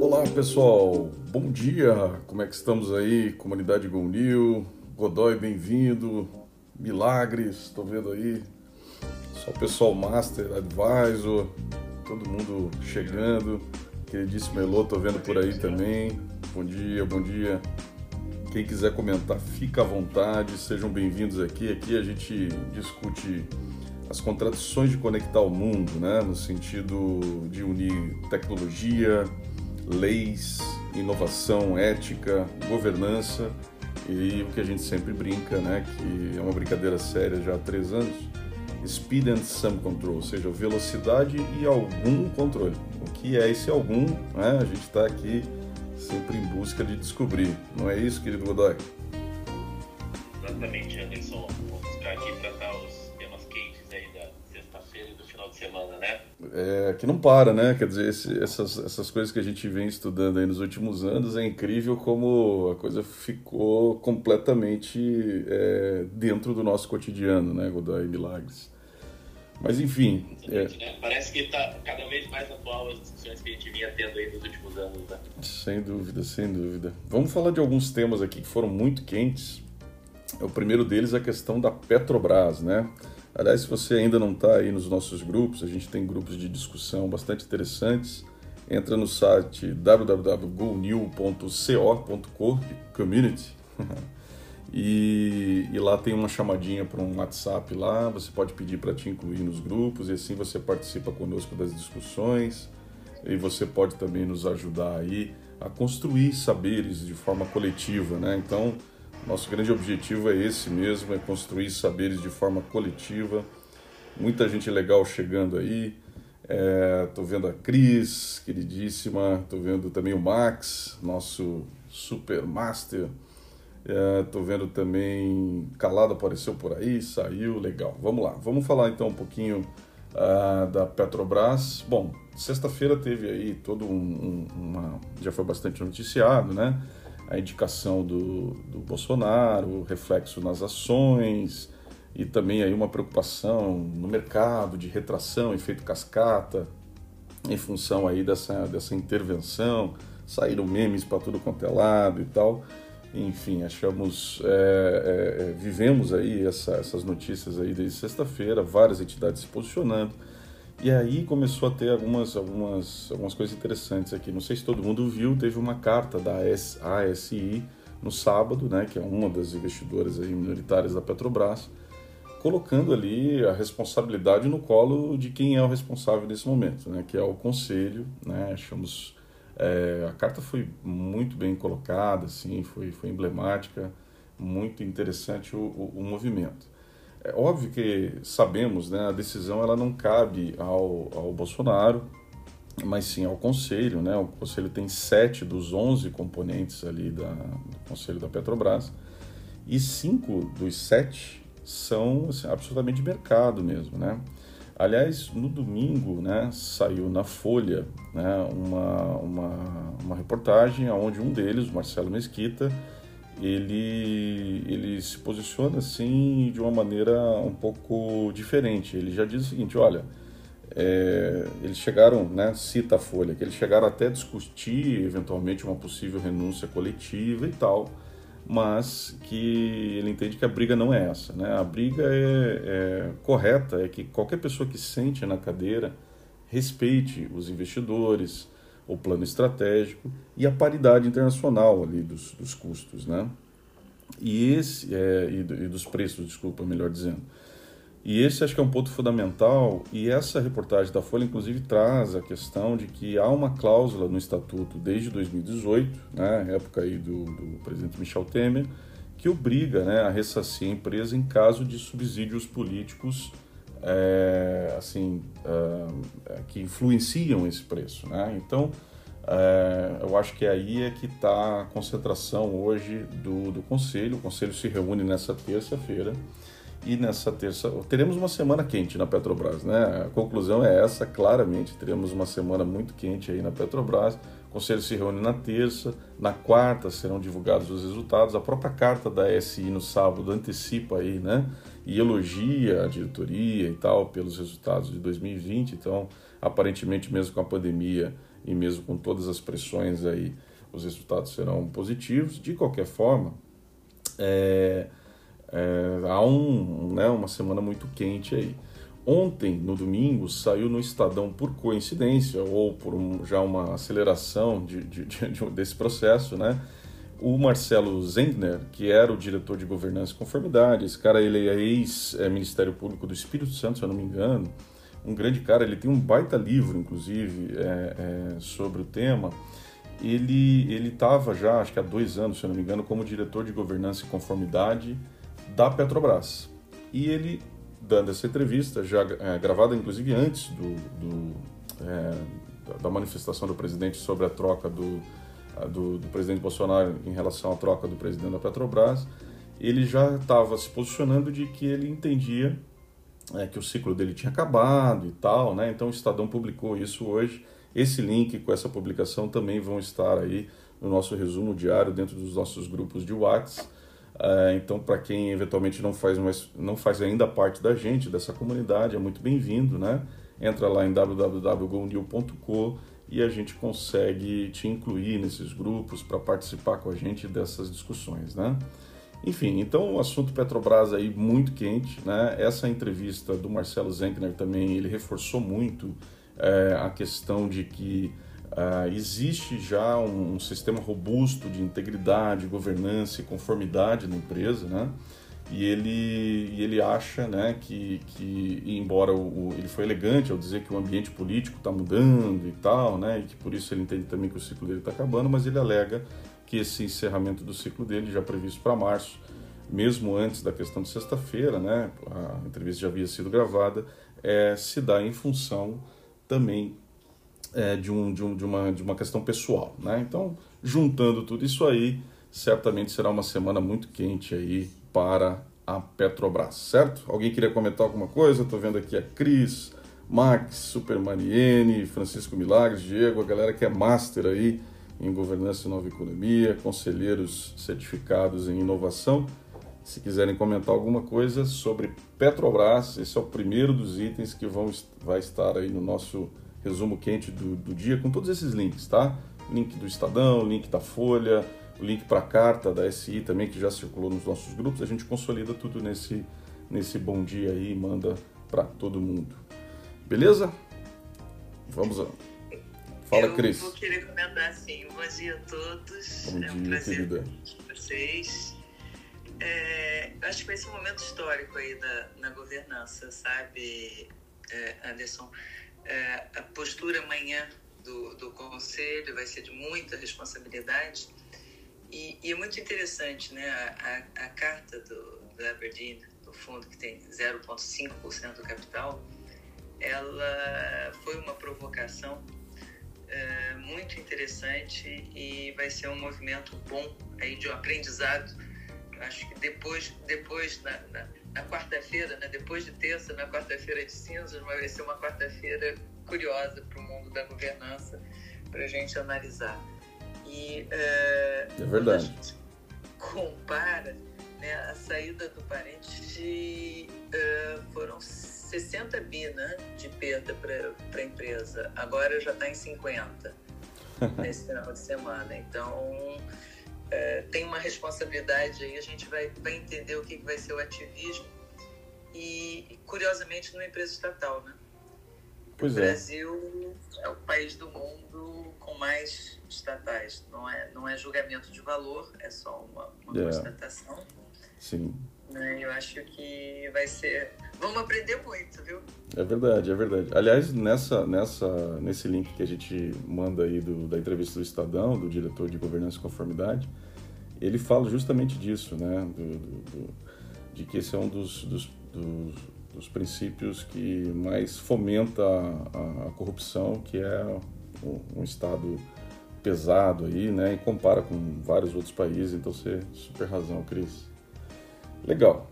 Olá pessoal, bom dia, como é que estamos aí, comunidade Gonil, Godoy bem-vindo, Milagres, estou vendo aí, só o pessoal Master, Advisor, todo mundo chegando, queridíssimo Elô, estou vendo por aí também, bom dia, bom dia, quem quiser comentar, fica à vontade, sejam bem-vindos aqui, aqui a gente discute as contradições de conectar o mundo, né? no sentido de unir tecnologia, leis, inovação, ética, governança e o que a gente sempre brinca, né? que é uma brincadeira séria já há três anos, speed and some control, ou seja, velocidade e algum controle. O que é esse algum? Né? A gente está aqui sempre em busca de descobrir. Não é isso, querido Godoy? Exatamente, Anderson. Vamos ficar aqui É, que não para, né? Quer dizer, esse, essas, essas coisas que a gente vem estudando aí nos últimos anos, é incrível como a coisa ficou completamente é, dentro do nosso cotidiano, né, Godoy Milagres. Mas enfim. É... Né? Parece que está cada vez mais atual as discussões que a gente vinha tendo aí nos últimos anos, né? Sem dúvida, sem dúvida. Vamos falar de alguns temas aqui que foram muito quentes. O primeiro deles é a questão da Petrobras, né? Aliás, se você ainda não está aí nos nossos grupos, a gente tem grupos de discussão bastante interessantes. Entra no site www.gonew.co.co community e, e, lá tem uma chamadinha para um WhatsApp lá. Você pode pedir para te incluir nos grupos e assim você participa conosco das discussões e você pode também nos ajudar aí a construir saberes de forma coletiva, né? Então nosso grande objetivo é esse mesmo, é construir saberes de forma coletiva. Muita gente legal chegando aí. Estou é, vendo a Cris, queridíssima. Estou vendo também o Max, nosso super master. Estou é, vendo também Calado apareceu por aí, saiu, legal. Vamos lá, vamos falar então um pouquinho uh, da Petrobras. Bom, sexta-feira teve aí todo um, um, uma. já foi bastante noticiado, né? A indicação do, do Bolsonaro, reflexo nas ações e também aí uma preocupação no mercado de retração, efeito cascata, em função aí dessa, dessa intervenção, saíram memes para tudo quanto é lado e tal. Enfim, achamos, é, é, é, vivemos aí essa, essas notícias aí desde sexta-feira, várias entidades se posicionando. E aí começou a ter algumas, algumas, algumas coisas interessantes aqui. Não sei se todo mundo viu, teve uma carta da ASI no sábado, né, que é uma das investidoras minoritárias da Petrobras, colocando ali a responsabilidade no colo de quem é o responsável nesse momento, né, que é o conselho. Né, achamos é, a carta foi muito bem colocada, assim, foi, foi emblemática, muito interessante o, o, o movimento. É óbvio que sabemos, né, a decisão ela não cabe ao, ao Bolsonaro, mas sim ao Conselho. Né? O Conselho tem sete dos onze componentes ali da, do Conselho da Petrobras e cinco dos sete são assim, absolutamente de mercado mesmo. Né? Aliás, no domingo né, saiu na Folha né, uma, uma, uma reportagem onde um deles, Marcelo Mesquita, ele, ele se posiciona assim de uma maneira um pouco diferente. Ele já diz o seguinte: olha, é, eles chegaram, né, cita a Folha, que eles chegaram até a discutir eventualmente uma possível renúncia coletiva e tal, mas que ele entende que a briga não é essa. Né? A briga é, é correta, é que qualquer pessoa que sente na cadeira respeite os investidores o plano estratégico e a paridade internacional ali dos, dos custos, né? E esse é, e, e dos preços, desculpa, melhor dizendo. E esse acho que é um ponto fundamental, e essa reportagem da Folha, inclusive, traz a questão de que há uma cláusula no Estatuto desde 2018, né, época aí do, do presidente Michel Temer, que obriga né, a ressarcir a empresa em caso de subsídios políticos é, assim, é, que influenciam esse preço. Né? Então, é, eu acho que aí é que está a concentração hoje do, do Conselho. O Conselho se reúne nessa terça-feira e nessa terça teremos uma semana quente na Petrobras, né? A conclusão é essa, claramente teremos uma semana muito quente aí na Petrobras. O conselho se reúne na terça, na quarta serão divulgados os resultados. A própria carta da SI no sábado antecipa aí, né? E elogia a diretoria e tal pelos resultados de 2020. Então, aparentemente mesmo com a pandemia e mesmo com todas as pressões aí, os resultados serão positivos. De qualquer forma, é, é, há um, né, uma semana muito quente aí. Ontem, no domingo, saiu no Estadão, por coincidência ou por um, já uma aceleração de, de, de, desse processo, né? o Marcelo Zengner, que era o diretor de governança e conformidade, esse cara ele é ex-Ministério Público do Espírito Santo, se eu não me engano, um grande cara, ele tem um baita livro, inclusive, é, é, sobre o tema. Ele ele estava já, acho que há dois anos, se eu não me engano, como diretor de governança e conformidade da Petrobras. E ele, dando essa entrevista, já é, gravada inclusive antes do, do é, da manifestação do presidente sobre a troca do, do, do, presidente Bolsonaro em relação à troca do presidente da Petrobras, ele já estava se posicionando de que ele entendia é, que o ciclo dele tinha acabado e tal, né? Então o Estadão publicou isso hoje. Esse link com essa publicação também vão estar aí no nosso resumo diário dentro dos nossos grupos de WhatsApp. É, então, para quem eventualmente não faz, mais, não faz ainda parte da gente, dessa comunidade, é muito bem-vindo, né? Entra lá em www.gonil.com e a gente consegue te incluir nesses grupos para participar com a gente dessas discussões, né? Enfim, então o assunto Petrobras aí muito quente, né? Essa entrevista do Marcelo Zenkner também ele reforçou muito é, a questão de que é, existe já um, um, sistema robusto de integridade, governança e conformidade na empresa, né? E ele, e ele acha né, que, que embora o, ele foi elegante ao dizer que o ambiente político está mudando e tal, né, e que por isso ele entende também que o ciclo dele está acabando, mas ele alega que esse encerramento do ciclo dele, já previsto para março, mesmo antes da questão de sexta-feira, né, a entrevista já havia sido gravada, é, se dá em função também é, de, um, de, um, de, uma, de uma questão pessoal. Né? Então, juntando tudo isso aí, certamente será uma semana muito quente aí para a Petrobras, certo? Alguém queria comentar alguma coisa? Estou vendo aqui a Cris, Max, Supermaniene, Francisco Milagres, Diego, a galera que é master aí em governança e nova economia, conselheiros certificados em inovação. Se quiserem comentar alguma coisa sobre Petrobras, esse é o primeiro dos itens que vão, vai estar aí no nosso resumo quente do, do dia, com todos esses links, tá? Link do Estadão, link da Folha, o link para a carta da SI também, que já circulou nos nossos grupos. A gente consolida tudo nesse, nesse bom dia aí e manda para todo mundo. Beleza? Vamos lá. Fala, eu Cris. vou querer comentar assim. Bom dia a todos. Bom é um dia, prazer querida. vocês. É, eu acho que vai ser um momento histórico aí da, na governança, sabe, é, Anderson? É, a postura amanhã do, do Conselho vai ser de muita responsabilidade e, e é muito interessante, né? A, a, a carta do, do Aberdeen, do fundo que tem 0,5% do capital, ela foi uma provocação é, muito interessante e vai ser um movimento bom aí de um aprendizado. Acho que depois, depois na, na, na quarta-feira, né, depois de terça, na quarta-feira de cinzas, vai ser uma quarta-feira curiosa para o mundo da governança para a gente analisar. E é, é verdade. a gente compara né, a saída do parente uh, foram 60 bi né, de perda para a empresa. Agora já está em 50 nesse final de semana. Então uh, tem uma responsabilidade aí, a gente vai, vai entender o que, que vai ser o ativismo. E, curiosamente, numa empresa estatal, né? Pois o é. Brasil é o país do mundo com mais estatais. Não é, não é julgamento de valor, é só uma, uma É. constatação. Sim, Né? Eu acho que vai ser. Vamos aprender muito, viu? é verdade, é verdade. Aliás, nessa, nessa, nesse link que a gente manda aí do, da entrevista do Estadão, do diretor de governança e conformidade, ele fala justamente disso, né? Do, do- de que esse é um dos, dos, dos, dos princípios que mais fomenta a, a corrupção, que é um, um Estado pesado aí, né? E compara com vários outros países, então você super razão, Cris. Legal.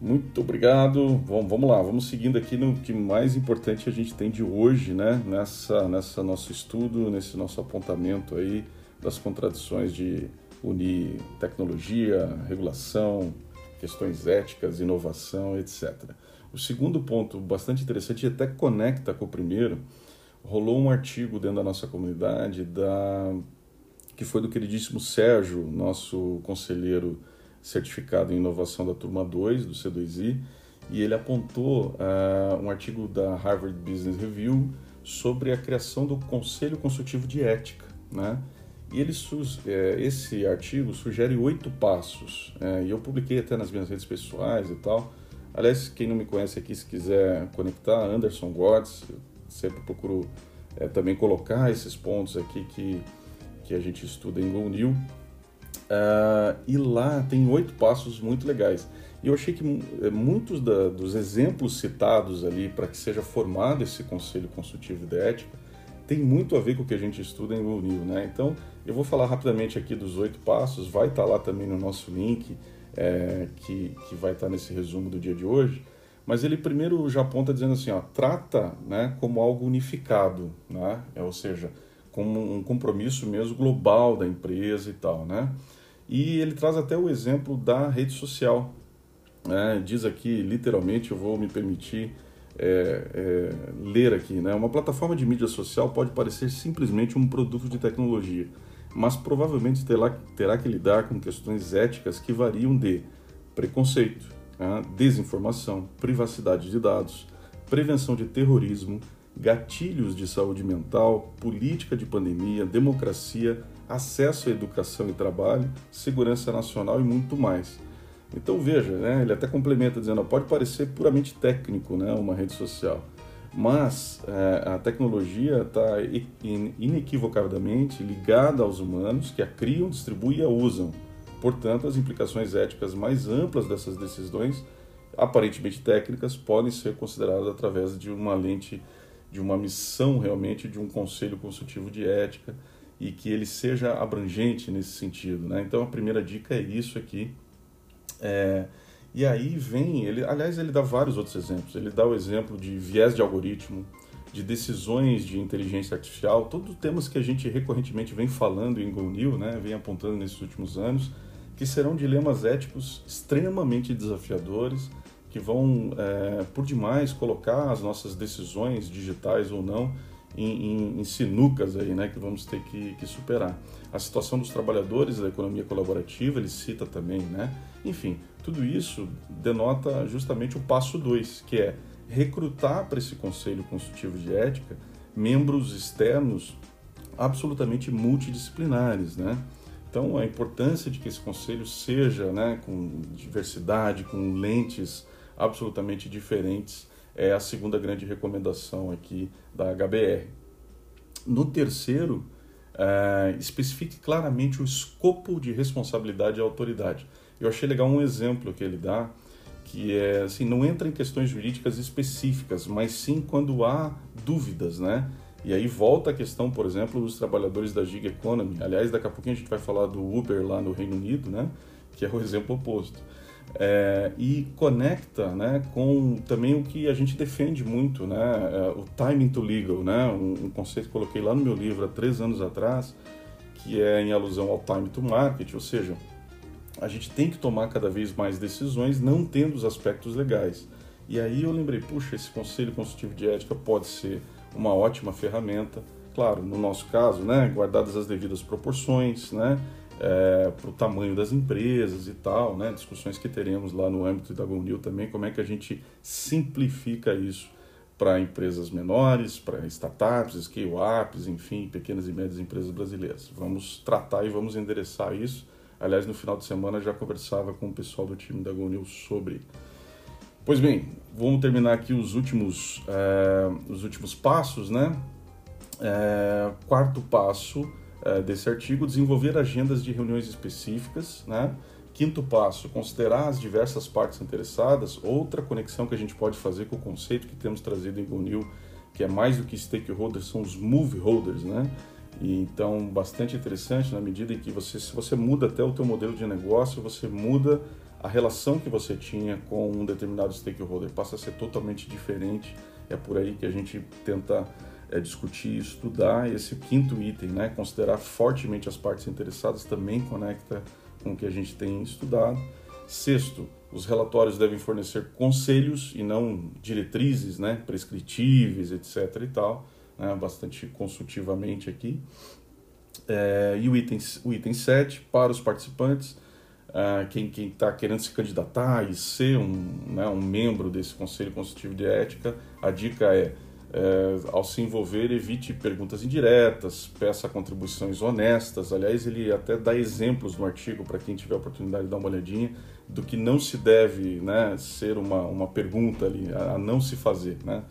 Muito obrigado. Vamos, lá, vamos seguindo aqui no que mais importante a gente tem de hoje, né? Nessa, nessa nosso estudo, nesse nosso apontamento aí das contradições de unir tecnologia, regulação, questões éticas, inovação, etc. O segundo ponto bastante interessante e até conecta com o primeiro rolou um artigo dentro da nossa comunidade da que foi do queridíssimo Sérgio, nosso conselheiro certificado em inovação da turma 2 do C2I, e ele apontou uh, um artigo da Harvard Business Review sobre a criação do Conselho Consultivo de Ética, né? E ele, é, esse artigo sugere oito passos, é, e eu publiquei até nas minhas redes pessoais e tal. Aliás, quem não me conhece aqui, se quiser conectar, Anderson Gods, eu sempre procuro também colocar esses pontos aqui que, que a gente estuda em GoNew. Uh, e lá tem oito passos muito legais. E eu achei que é, muitos da, dos exemplos citados ali para que seja formado esse Conselho Consultivo de Ética tem muito a ver com o que a gente estuda em GoNew, né? Então, eu vou falar rapidamente aqui dos oito passos, vai estar tá lá também no nosso link, é, que, que vai estar tá nesse resumo do dia de hoje. Mas ele primeiro já aponta dizendo assim, ó, trata né, como algo unificado, né? É, ou seja, como um compromisso mesmo global da empresa e tal, né? E ele traz até o exemplo da rede social. Né? Diz aqui, literalmente, eu vou me permitir é, é, ler aqui, né? Uma plataforma de mídia social pode parecer simplesmente um produto de tecnologia, mas provavelmente terá, terá que lidar com questões éticas que variam de preconceito, né, desinformação, privacidade de dados, prevenção de terrorismo, gatilhos de saúde mental, política de pandemia, democracia, acesso à educação e trabalho, segurança nacional e muito mais. Então veja, né, ele até complementa dizendo, pode parecer puramente técnico, né, uma rede social, mas é, a tecnologia está inequivocadamente ligada aos humanos que a criam, distribuem e a usam. Portanto, as implicações éticas mais amplas dessas decisões, aparentemente técnicas, podem ser consideradas através de uma lente, de uma missão realmente de um conselho consultivo de ética e que ele seja abrangente nesse sentido. Né? Então, a primeira dica é isso aqui. É, e aí vem, ele, aliás, ele dá vários outros exemplos. Ele dá o exemplo de viés de algoritmo, de decisões de inteligência artificial, todos temas que a gente recorrentemente vem falando em GoNew, né, vem apontando nesses últimos anos, que serão dilemas éticos extremamente desafiadores, que vão, é, por demais, colocar as nossas decisões digitais ou não em, em, em, sinucas aí, né, que vamos ter que, que, superar. A situação dos trabalhadores da economia colaborativa, ele cita também, né? Enfim, tudo isso denota justamente o passo 2, que é recrutar para esse conselho consultivo de ética membros externos absolutamente multidisciplinares, né? Então, a importância de que esse conselho seja, né, com diversidade, com lentes absolutamente diferentes, é a segunda grande recomendação aqui da HBR. No terceiro, é, especifique claramente o escopo de responsabilidade e autoridade. Eu achei legal um exemplo que ele dá, que é assim, não entra em questões jurídicas específicas, mas sim quando há dúvidas, né? E aí volta a questão, por exemplo, dos trabalhadores da gig economy. Aliás, daqui a pouquinho a gente vai falar do Uber lá no Reino Unido, né? Que é o exemplo oposto. É, e conecta né, com também o que a gente defende muito, né, é, o timing to legal, né, um, um, conceito que coloquei lá no meu livro há três anos atrás, que é em alusão ao time to market, ou seja, a gente tem que tomar cada vez mais decisões não tendo os aspectos legais. E aí eu lembrei, puxa, esse conselho consultivo de ética pode ser uma ótima ferramenta, claro, no nosso caso, né, guardadas as devidas proporções, né, é, para o tamanho das empresas e tal, né, discussões que teremos lá no âmbito da GoNew também, como é que a gente simplifica isso para empresas menores, para startups, scale-ups, enfim, pequenas e médias empresas brasileiras. Vamos tratar e vamos endereçar isso Aliás, no final de semana já conversava com o pessoal do time da GoNew sobre. Pois bem, vamos terminar aqui os últimos, é, os últimos passos, né? É, quarto passo é, desse artigo, desenvolver agendas de reuniões específicas, né? Quinto passo, considerar as diversas partes interessadas. Outra conexão que a gente pode fazer com o conceito que temos trazido em GoNew, que é mais do que stakeholders, são os move holders, né? E, então, bastante interessante na medida em que você, se você muda até o teu modelo de negócio, você muda a relação que você tinha com um determinado stakeholder, passa a ser totalmente diferente. É por aí que a gente tenta é, discutir, estudar. Esse quinto item, né, considerar fortemente as partes interessadas, também conecta com o que a gente tem estudado. Sexto, os relatórios devem fornecer conselhos e não diretrizes, né, prescritíveis, etc. e tal né, bastante consultivamente aqui. É, e o item, o item 7, para os participantes, é, quem está querendo se candidatar e ser um, né, um membro desse Conselho Consultivo de Ética, a dica é, é, ao se envolver, evite perguntas indiretas, peça contribuições honestas. Aliás, ele até dá exemplos no artigo para quem tiver oportunidade de dar uma olhadinha do que não se deve né, ser uma, uma pergunta ali, a, a não se fazer. Né?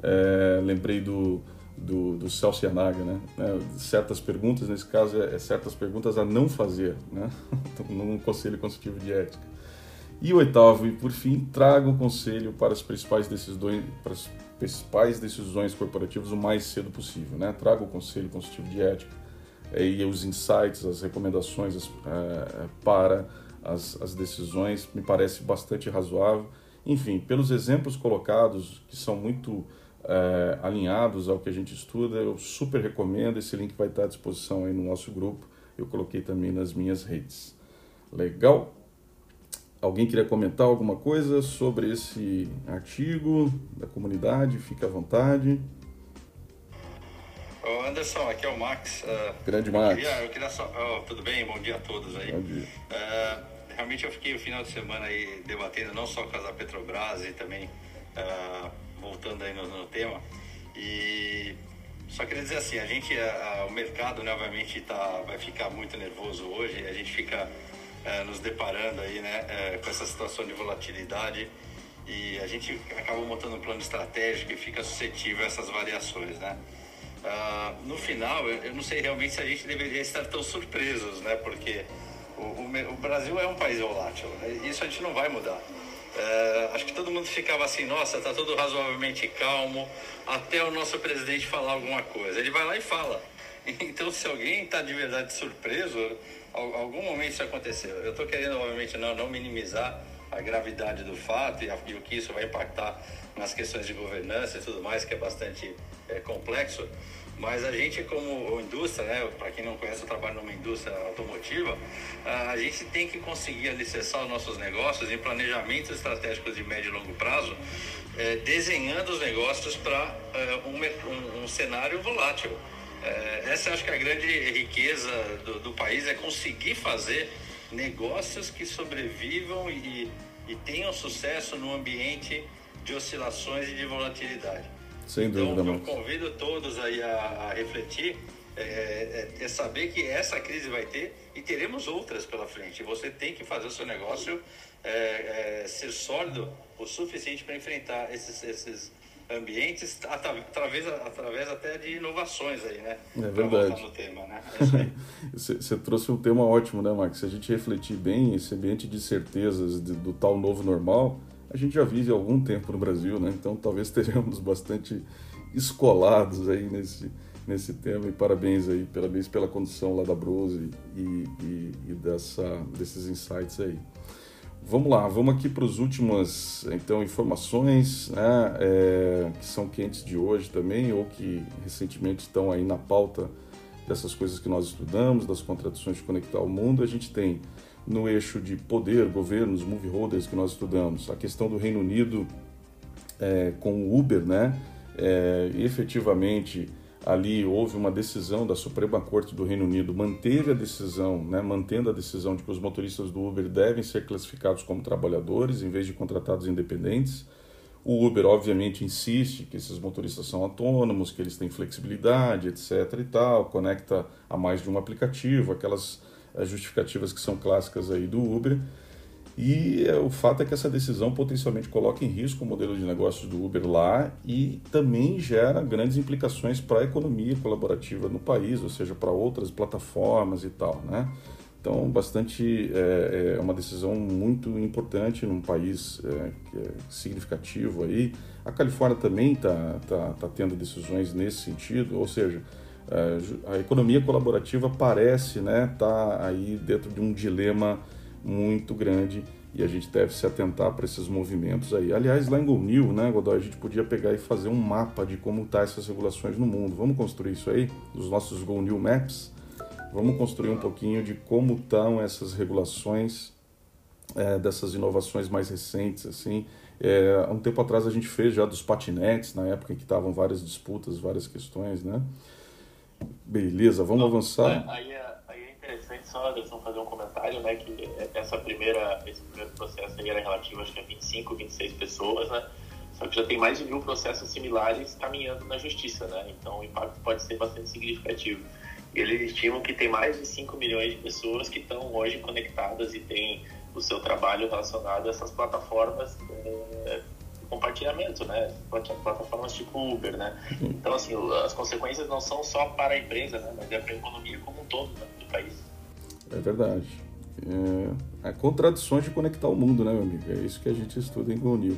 É, lembrei do, do, do Celso Yanaga, né? É, certas perguntas, nesse caso, é, é, certas perguntas a não fazer, né? num conselho consultivo de ética. E oitavo, e por fim, traga o conselho para as principais decisões, para as principais decisões corporativas o mais cedo possível, né? Traga o conselho consultivo de ética é, e os insights, as recomendações as, é, para as, as decisões, me parece bastante razoável. Enfim, pelos exemplos colocados, que são muito é, alinhados ao que a gente estuda, eu super recomendo. Esse link vai estar à disposição aí no nosso grupo. Eu coloquei também nas minhas redes. Legal? Alguém queria comentar alguma coisa sobre esse artigo da comunidade? Fique à vontade. Ô Anderson, aqui é o Max. Uh, Grande Max. Eu queria, eu queria só, oh, tudo bem? Bom dia a todos aí. Bom dia. Uh, realmente eu fiquei o final de semana aí debatendo não só com a Petrobras e também uh, voltando aí no, no, tema. E só queria dizer assim, a gente, a, a, o mercado, né, obviamente, tá, vai ficar muito nervoso hoje. A gente fica é, nos deparando aí, né, é, com essa situação de volatilidade e a gente acaba montando um plano estratégico e fica suscetível a essas variações, né? Ah, no final, eu, não sei realmente se a gente deveria estar tão surpresos, né? Porque o, o, o Brasil é um país volátil, né? isso a gente não vai mudar. É, acho que todo mundo ficava assim, nossa, tá tudo razoavelmente calmo, até o nosso presidente falar alguma coisa. Ele vai lá e fala. Então, se alguém está de verdade surpreso, algum momento isso aconteceu. Eu estou querendo, obviamente, não, não minimizar a gravidade do fato e, a, e, o que isso vai impactar nas questões de governança e tudo mais, que é bastante é, complexo. Mas a gente, como indústria, né, para quem não conhece, eu trabalho numa indústria automotiva, a gente tem que conseguir alicerçar os nossos negócios em planejamentos estratégicos de médio e longo prazo, é, desenhando os negócios para é, um, um, um, cenário volátil. É, essa acho que é a grande riqueza do, do, país, é conseguir fazer negócios que sobrevivam e, e tenham sucesso no ambiente de oscilações e de volatilidade. Sem então, dúvida, então, eu convido todos aí a, a refletir, é, é, é, saber que essa crise vai ter e teremos outras pela frente. Você tem que fazer o seu negócio é, é ser sólido o suficiente para enfrentar esses, esses ambientes através, através até de inovações aí, né? É verdade. No tema, né? É você, trouxe um tema ótimo, né, Max? Se a gente refletir bem esse ambiente de certezas de, do tal novo normal, a gente já vive há algum tempo no Brasil, né? Então talvez teremos bastante escolados aí nesse, nesse tema e parabéns aí, parabéns pela condução lá da Brose e, e, e dessa, desses insights aí. Vamos lá, vamos aqui para as últimas então informações né, é, que são quentes de hoje também ou que recentemente estão aí na pauta dessas coisas que nós estudamos, das contradições de conectar o mundo. A gente tem no eixo de poder, governos, move holders que nós estudamos, a questão do Reino Unido é, com o Uber, né? É, efetivamente ali houve uma decisão da Suprema Corte do Reino Unido, manteve a decisão, né, mantendo a decisão de que os motoristas do Uber devem ser classificados como trabalhadores em vez de contratados independentes. O Uber, obviamente, insiste que esses motoristas são autônomos, que eles têm flexibilidade, etc. e tal, conecta a mais de um aplicativo, aquelas as justificativas que são clássicas aí do Uber. E é, o fato é que essa decisão potencialmente coloca em risco o modelo de negócios do Uber lá e também gera grandes implicações para a economia colaborativa no país, ou seja, para outras plataformas e tal, né? Então, bastante é, é uma decisão muito importante num país é, é significativo aí. A Califórnia também está tá, tá tendo decisões nesse sentido, ou seja, é, a economia colaborativa parece né, tá aí dentro de um dilema muito grande e a gente deve se atentar para esses movimentos aí. Aliás, lá em Gonil, né, Godoy, a gente podia pegar e fazer um mapa de como estão tá essas regulações no mundo. Vamos construir isso aí, os nossos Gonil Maps. Vamos construir um pouquinho de como estão essas regulações, é, dessas inovações mais recentes, assim, É, há um tempo atrás a gente fez já dos patinetes, na época em que estavam várias disputas, várias questões, né? Beleza, vamos avançar. Aí, é, aí é Anderson, fazer um comentário, né? Que essa primeira, esse primeiro processo aí era relativo, acho que a 25, 26 pessoas, né? Só que já tem mais de mil processos similares caminhando na justiça, né? Então o impacto pode ser bastante significativo. E eles estimam que tem mais de 5 milhões de pessoas que estão hoje conectadas e têm o seu trabalho relacionado a essas plataformas é, de compartilhamento, né? Plataformas tipo Uber, né? Então, assim, as consequências não são só para a empresa, né? Mas é para a economia como um todo né? do país. É verdade. É, é contradições de conectar o mundo, né, meu amigo? É isso que a gente estuda em GoNew.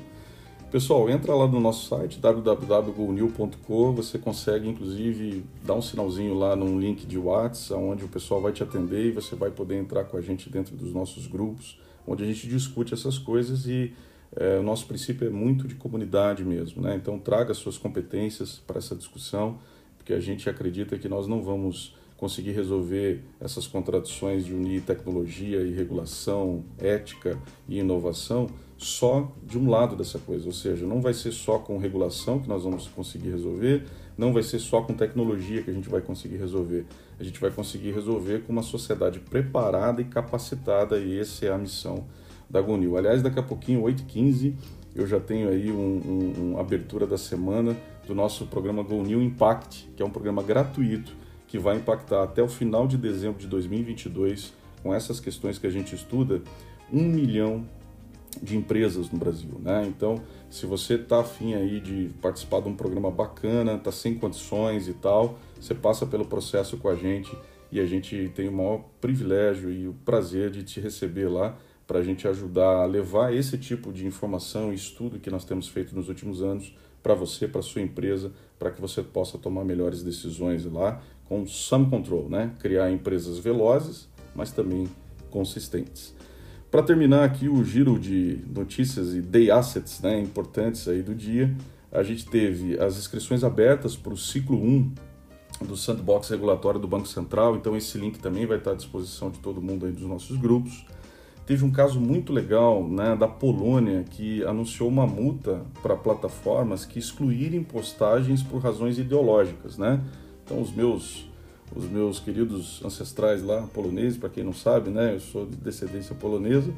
Pessoal, entra lá no nosso site www.golnew.com, você consegue inclusive dar um sinalzinho lá num link de WhatsApp, onde o pessoal vai te atender e você vai poder entrar com a gente dentro dos nossos grupos, onde a gente discute essas coisas e é, o nosso princípio é muito de comunidade mesmo, né? Então traga suas competências para essa discussão, porque a gente acredita que nós não vamos conseguir resolver essas contradições de unir tecnologia e regulação, ética e inovação só de um lado dessa coisa, ou seja, não vai ser só com regulação que nós vamos conseguir resolver, não vai ser só com tecnologia que a gente vai conseguir resolver. A gente vai conseguir resolver com uma sociedade preparada e capacitada, e essa é a missão da Gonil. Aliás, daqui a pouquinho, 8h15, eu já tenho aí uma um, um, abertura da semana do nosso programa Gonil Impact, que é um programa gratuito que vai impactar até o final de dezembro de 2022, com essas questões que a gente estuda, um milhão de empresas no Brasil, né? Então, se você está afim aí de participar de um programa bacana, está sem condições e tal, você passa pelo processo com a gente e a gente tem o maior privilégio e o prazer de te receber lá para a gente ajudar a levar esse tipo de informação e estudo que nós temos feito nos últimos anos para você, para sua empresa, para que você possa tomar melhores decisões lá com some control, né? Criar empresas velozes, mas também consistentes. Para terminar aqui o giro de notícias e day assets né, importantes aí do dia, a gente teve as inscrições abertas para o ciclo 1 do sandbox regulatório do Banco Central, então esse link também vai estar à disposição de todo mundo aí dos nossos grupos. Teve um caso muito legal né, da Polônia que anunciou uma multa para plataformas que excluírem postagens por razões ideológicas. Né? Então, os meus, os meus queridos ancestrais lá, poloneses, para quem não sabe, né, eu sou de descendência polonesa,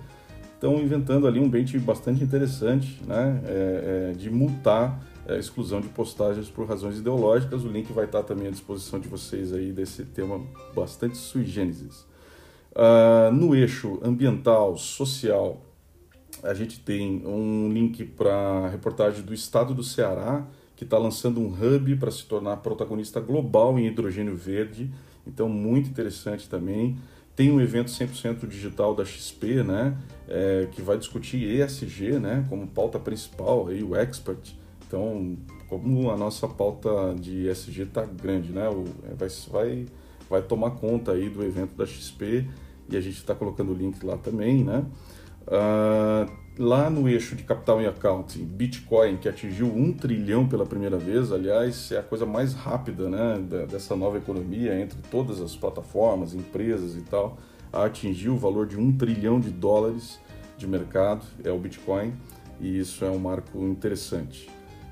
estão inventando ali um bait bastante interessante né, é, é, de multar a exclusão de postagens por razões ideológicas. O link vai estar também à disposição de vocês aí desse tema bastante sui generis. Uh, no eixo ambiental, social, a gente tem um link para reportagem do Estado do Ceará, que está lançando um hub para se tornar protagonista global em hidrogênio verde. Então, muito interessante também. Tem um evento 100% digital da XP, né, é, que vai discutir ESG, né, como pauta principal, aí, o Expert. Então, como a nossa pauta de ESG está grande, né, o, é, vai, vai vai tomar conta aí do evento da XP e a gente está colocando o link lá também, né? Uh, lá no eixo de capital e accounting, Bitcoin, que atingiu um trilhão pela primeira vez, aliás, é a coisa mais rápida né, dessa nova economia entre todas as plataformas, empresas e tal, a atingir o valor de um trilhão de dólares de mercado, é o Bitcoin, e isso é um marco interessante.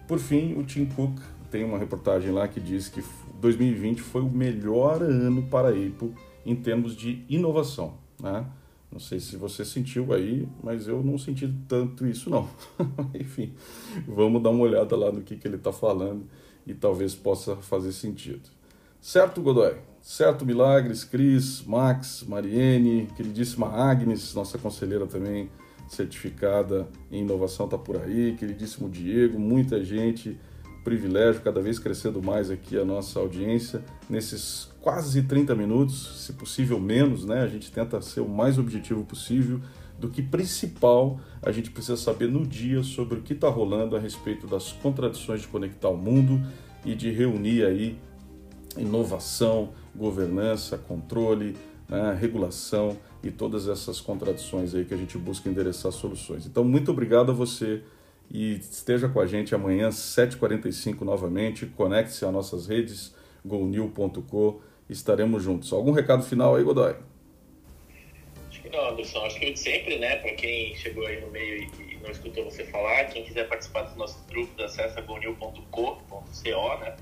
Por fim, o Tim Cook tem uma reportagem lá que diz que 2020 foi o melhor ano para a Apple em termos de inovação. Né? Não sei se você sentiu aí, mas eu não senti tanto isso não. Enfim, vamos dar uma olhada lá no que, que ele está falando e talvez possa fazer sentido. Certo, Godoy? Certo, Milagres, Cris, Max, Mariene, queridíssima Agnes, nossa conselheira também certificada em inovação está por aí, queridíssimo Diego, muita gente privilégio, cada vez crescendo mais aqui a nossa audiência, nesses quase 30 minutos, se possível menos, né? A gente tenta ser o mais objetivo possível do que principal a gente precisa saber no dia sobre o que está rolando a respeito das contradições de conectar o mundo e de reunir aí inovação, governança, controle, né, regulação e todas essas contradições aí que a gente busca endereçar soluções. Então, muito obrigado a você e esteja com a gente amanhã, 7h45 novamente. Conecte-se às nossas redes, golnew.com. Estaremos juntos. Algum recado final aí, Godoy? Acho que Não, Anderson, acho que sempre, né? Para quem chegou aí no meio e não escutou você falar, quem quiser participar dos nossos grupos, acessa gonil.co, né?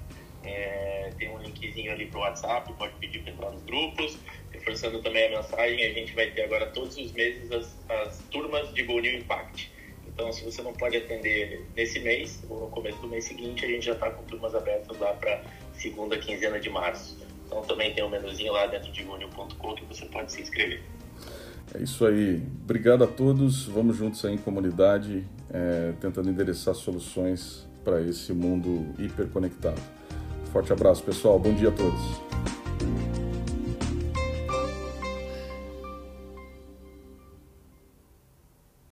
É, tem um linkzinho ali para o WhatsApp, pode pedir para entrar nos grupos. Reforçando também a mensagem, a gente vai ter agora todos os meses as, as turmas de Go Impact. Então, se você não pode atender nesse mês ou no começo do mês seguinte, a gente já está com turmas abertas lá para segunda quinzena de março. Então, também tem um menuzinho lá dentro de gonil.com que você pode se inscrever. É isso aí. Obrigado a todos. Vamos juntos aí em comunidade, é, tentando endereçar soluções para esse mundo hiperconectado. Forte abraço, pessoal. Bom dia a todos.